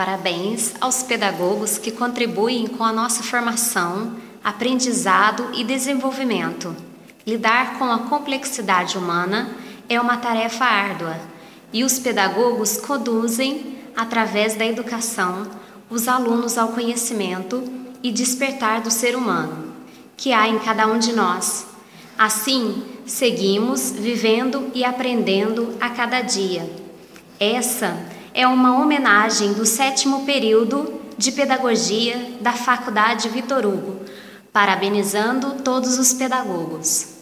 Parabéns aos pedagogos que contribuem com a nossa formação, aprendizado e desenvolvimento. Lidar com a complexidade humana é uma tarefa árdua e os pedagogos conduzem, através da educação, os alunos ao conhecimento e despertar do ser humano que há em cada um de nós. Assim, seguimos vivendo e aprendendo a cada dia. Essa é uma homenagem do sétimo período de pedagogia da Faculdade Vitor Hugo, parabenizando todos os pedagogos.